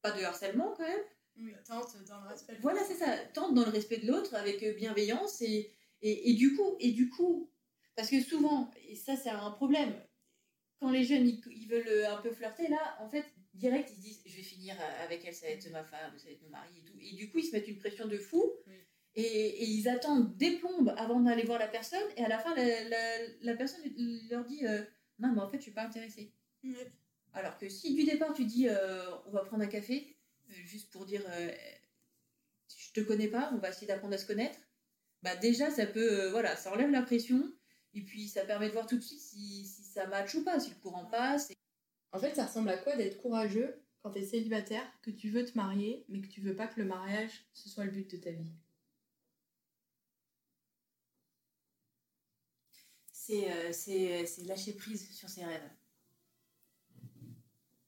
pas de harcèlement quand même. Oui, tente dans le respect. de Voilà, c'est ça. Tente dans le respect de l'autre, avec bienveillance et, et, et du coup, et du coup, parce que souvent, et ça c'est un problème, quand les jeunes ils, ils veulent euh, un peu flirter là, en fait, direct ils se disent, je vais finir euh, avec elle, ça va être ma femme, ça va être mon mari et tout. Et du coup, ils se mettent une pression de fou. Oui. Et, et ils attendent des plombes avant d'aller voir la personne, et à la fin, la, la, la personne leur dit euh, Non, mais en fait, je suis pas intéressée. Alors que si du départ tu dis euh, on va prendre un café, euh, juste pour dire je te connais pas, on va essayer d'apprendre à se connaître, bah déjà ça peut, voilà, ça enlève la pression et puis ça permet de voir tout de suite si, si ça match ou pas, si le courant passe. et- En fait, ça ressemble à quoi d'être courageux quand t'es célibataire, que tu veux te marier, mais que tu veux pas que le mariage ce soit le but de ta vie? C'est euh, lâcher prise sur ses rêves.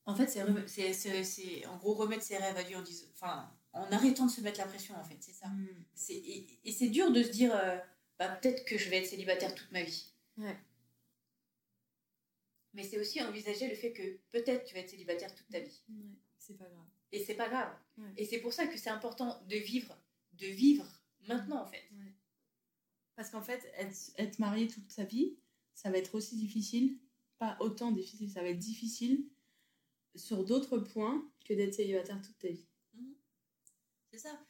En fait, c'est en gros remettre ses rêves à Dieu en enfin, en arrêtant de se mettre la pression en fait, c'est ça. Et, et c'est dur de se dire, euh, bah, peut-être que je vais être célibataire toute ma vie. Ouais. Mais c'est aussi envisager le fait que peut-être tu vas être célibataire toute ta vie. Ouais, c'est pas grave. Et c'est pas grave. Ouais. Et c'est pour ça que c'est important de vivre, de vivre maintenant en fait. Parce qu'en fait, être, être marié toute sa vie, ça va être aussi difficile, pas autant difficile, ça va être difficile sur d'autres points que d'être célibataire toute ta vie. C'est ça.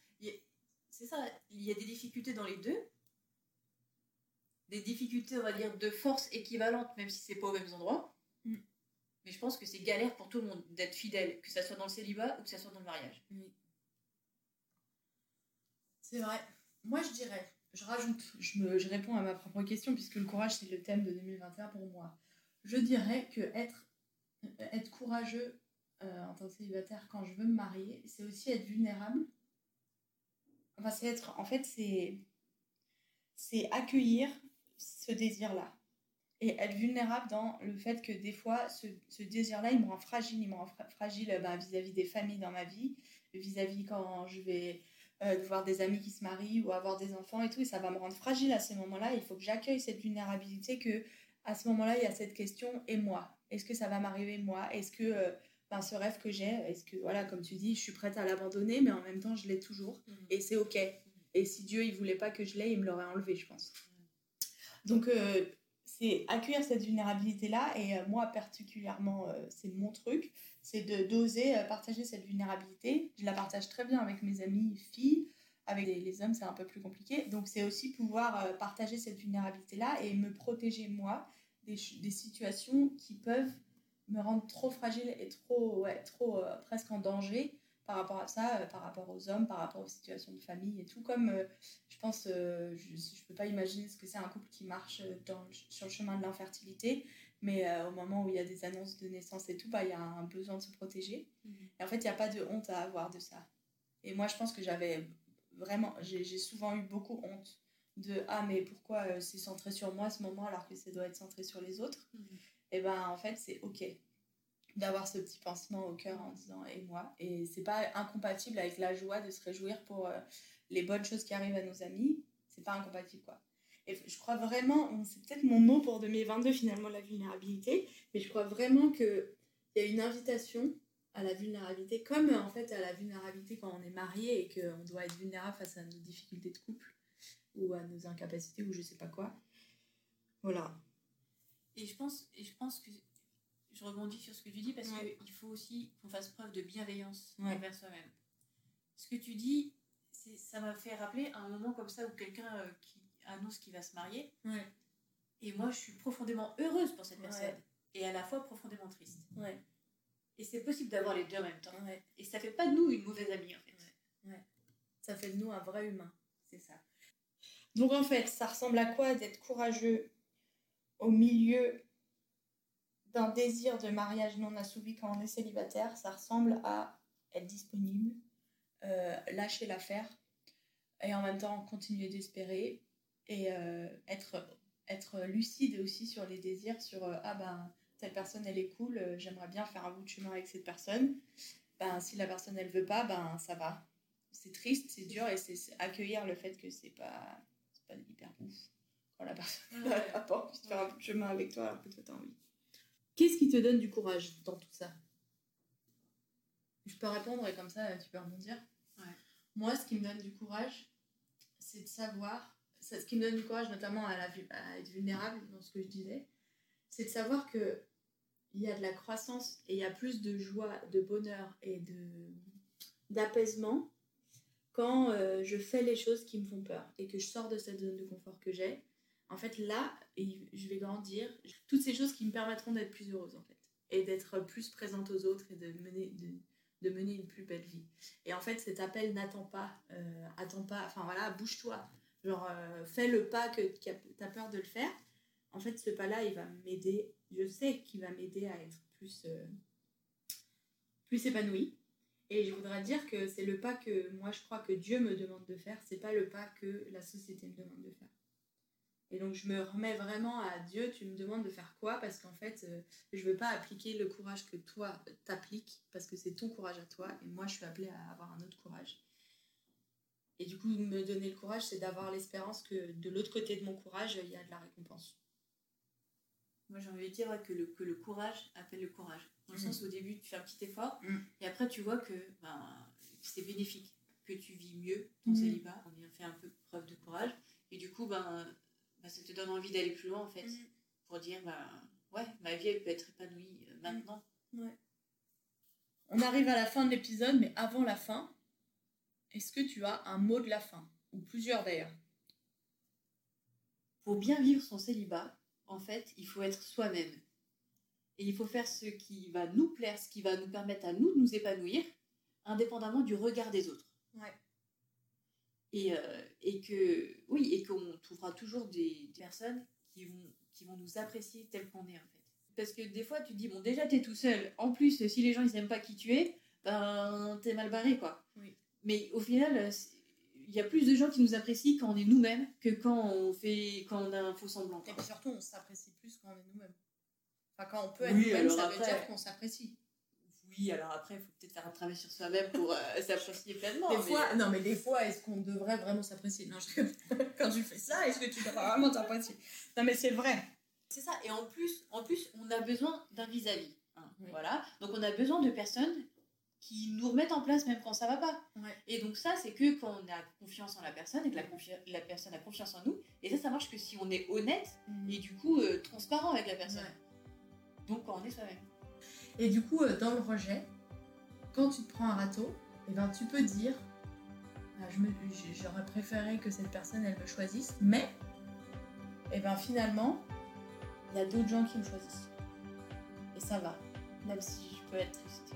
C'est ça. Il y a des difficultés dans les deux. Des difficultés, on va dire, de force équivalentes, même si c'est pas aux mêmes endroits. Mm. Mais je pense que c'est galère pour tout le monde d'être fidèle, que ça soit dans le célibat ou que ça soit dans le mariage. C'est vrai. Moi, je dirais, je rajoute, je, me, je réponds à ma propre question puisque le courage c'est le thème de 2021 pour moi. Je dirais que être, être courageux euh, en tant que célibataire quand je veux me marier, c'est aussi être vulnérable. Enfin, c'est être, en fait, c'est, c'est accueillir ce désir-là et être vulnérable dans le fait que des fois, ce, ce désir-là, il me rend fragile, il me rend fragile bah, vis-à-vis des familles dans ma vie, vis-à-vis quand je vais euh, voir des amis qui se marient ou avoir des enfants et tout, et ça va me rendre fragile à ces moments-là. Il faut que j'accueille cette vulnérabilité que à ce moment-là, il y a cette question et moi? Est-ce que ça va m'arriver moi? Est-ce que euh, ben, ce rêve que j'ai, est-ce que voilà, comme tu dis, je suis prête à l'abandonner, mais en même temps, je l'ai toujours mhm. et c'est ok. Et si Dieu il voulait pas que je l'ai, il me l'aurait enlevé, je pense. Donc euh, c'est accueillir cette vulnérabilité là et moi particulièrement c'est mon truc c'est de d'oser partager cette vulnérabilité. Je la partage très bien avec mes amis filles avec les, hommes c'est un peu plus compliqué. Donc c'est aussi pouvoir partager cette vulnérabilité là et me protéger moi des, des, situations qui peuvent me rendre trop fragile et trop, ouais, trop euh, presque en danger par rapport à ça, euh, par rapport aux hommes, par rapport aux situations de famille et tout. Comme euh, je pense, je ne peux pas imaginer ce que c'est un couple qui marche dans, sur le chemin de l'infertilité, mais au moment où il y a des annonces de naissance et tout, bah, il y a un besoin de se protéger. Mmh. Et en fait, il n'y a pas de honte à avoir de ça. Et moi, je pense que j'avais vraiment, j'ai souvent eu beaucoup honte de ah mais pourquoi euh, c'est centré sur moi à ce moment alors que ça doit être centré sur les autres? Mhm. et ben en fait c'est ok d'avoir ce petit pansement au cœur en disant et moi et c'est pas incompatible avec la joie de se réjouir pour euh, les bonnes choses qui arrivent à nos amis c'est pas incompatible quoi et je crois vraiment c'est peut-être mon mot pour 2022 finalement la vulnérabilité mais je crois vraiment que il y a une invitation à la vulnérabilité comme en fait à la vulnérabilité quand on est marié et qu'on doit être vulnérable face à nos difficultés de couple ou à nos incapacités ou je sais pas quoi. Voilà. Et je pense, et je pense que je rebondis sur ce que tu dis parce qu'il faut aussi qu'on fasse preuve de bienveillance envers soi-même. Ce que tu dis, ça m'a fait rappeler un moment comme ça où quelqu'un euh, qui annonce qu'il va se marier. Et moi, je suis profondément heureuse pour cette personne. Et à la fois profondément triste. Et c'est possible d'avoir les deux en même temps. Et ça fait pas de nous une mauvaise amie, en fait. Ça fait de nous un vrai humain. C'est ça. Donc en fait, ça ressemble à quoi d'être courageux au milieu d'un désir de mariage non assouvi quand on est célibataire Ça ressemble à être disponible, euh, lâcher l'affaire et en même temps continuer d'espérer et euh, être, être lucide aussi sur les désirs, sur euh, ah ben cette personne elle est cool, j'aimerais bien faire un bout de chemin avec cette personne. Ben si la personne elle veut pas, ben ça va. C'est triste, c'est dur et c'est accueillir le fait que c'est pas pas hyper ouf quand la personne n'a (laughs) pas envie de faire un chemin avec toi alors que toi t'as envie. Qu'est-ce qui te donne du courage dans tout ça? Je peux répondre et comme ça tu peux rebondir. Ouais. Moi, ce qui me donne du courage, c'est de savoir, ce qui me donne du courage notamment à, la, à être vulnérable dans ce que je disais, c'est de savoir que il y a de la croissance et il y a plus de joie, de bonheur et de d'apaisement quand euh, je fais les choses qui me font peur et que je sors de cette zone de confort que j'ai, en fait là, je vais grandir. Toutes ces choses qui me permettront d'être plus heureuse en fait et d'être plus présente aux autres et de mener, une plus belle vie. Et en fait, cet appel n'attend pas, euh, pas, enfin voilà, bouge-toi. Genre, euh, fais le pas que tu as peur de le faire. En fait, ce pas-là, il va m'aider, je sais qu'il va m'aider à être plus, plus épanouie et je voudrais dire que c'est le pas que moi je crois que Dieu me demande de faire, c'est pas le pas que la société me demande de faire. Et donc je me remets vraiment à Dieu, tu me demandes de faire quoi? Parce qu'en fait, euh, je veux pas appliquer le courage que toi t'appliques, parce que c'est ton courage à toi, et moi je suis appelée à avoir un autre courage. Et du coup, me donner le courage, c'est d'avoir l'espérance que de l'autre côté de mon courage, il y a de la récompense. Moi, j'ai envie de dire que, le, que le courage appelle le courage. Dans le sens où au début, tu fais un petit effort, mm. et après, tu vois que ben, c'est bénéfique, que tu vis mieux ton mm. célibat. On a fait un peu preuve de courage. Et du coup, ben, ben ça te donne envie d'aller plus loin, en fait, mm. pour dire, ben, ouais, ma vie, elle peut être épanouie euh, maintenant. Ouais. On arrive à la fin de l'épisode, mais avant la fin, est-ce que tu as un mot de la fin Ou plusieurs d'ailleurs? Pour bien vivre son célibat, en fait, il faut être soi-même. Et il faut faire ce qui va nous plaire, ce qui va nous permettre à nous de nous épanouir, indépendamment du regard des autres. Et, euh, et que, oui, et qu'on trouvera toujours des, des personnes qui vont, qui vont nous apprécier tel qu'on est, en fait. Parce que des fois, tu te dis, bon, déjà, t'es tout seul. En plus, si les gens, ils n'aiment pas qui tu es, ben, t'es mal barré, quoi. Oui. Mais au final, il y a plus de gens qui nous apprécient quand on est nous-mêmes que quand on fait quand on a un faux semblant. Et puis surtout, on s'apprécie plus quand on est nous-mêmes. Enfin, quand on peut être Oui, nous-même, alors ça veut dire qu'on s'apprécie. Oui, alors après, il faut peut-être faire un travail sur soi-même pour euh, (laughs) s'apprécier pleinement. Des mais- fois, non, mais des fois, est-ce qu'on devrait vraiment s'apprécier? Non, je... (laughs) quand tu fais ça, est-ce que tu devrais vraiment t'apprécier? Non, mais c'est vrai. C'est ça. Et en plus, en plus, on a besoin d'un vis-à-vis. hein, Oui. Voilà. Donc on a besoin de personnes qui nous remettent en place même quand ça va pas. Ouais. Et donc ça, c'est que quand on a confiance en la personne et que la, personne a confiance en nous. Et ça, ça marche que si on est honnête et du coup euh, transparent avec la personne. Ouais. Donc quand on est soi-même. Et du coup, euh, dans le rejet, quand tu te prends un râteau, eh ben, tu peux dire j- J'aurais préféré que cette personne elle me choisisse, mais eh ben, finalement, il y a d'autres gens qui me choisissent. Et ça va. Même si je peux être triste.